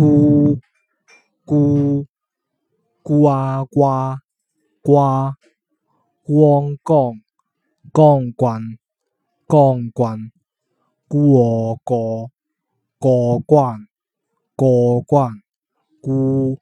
咕咕呱呱呱，光光光棍光棍，过过过关过关，咕。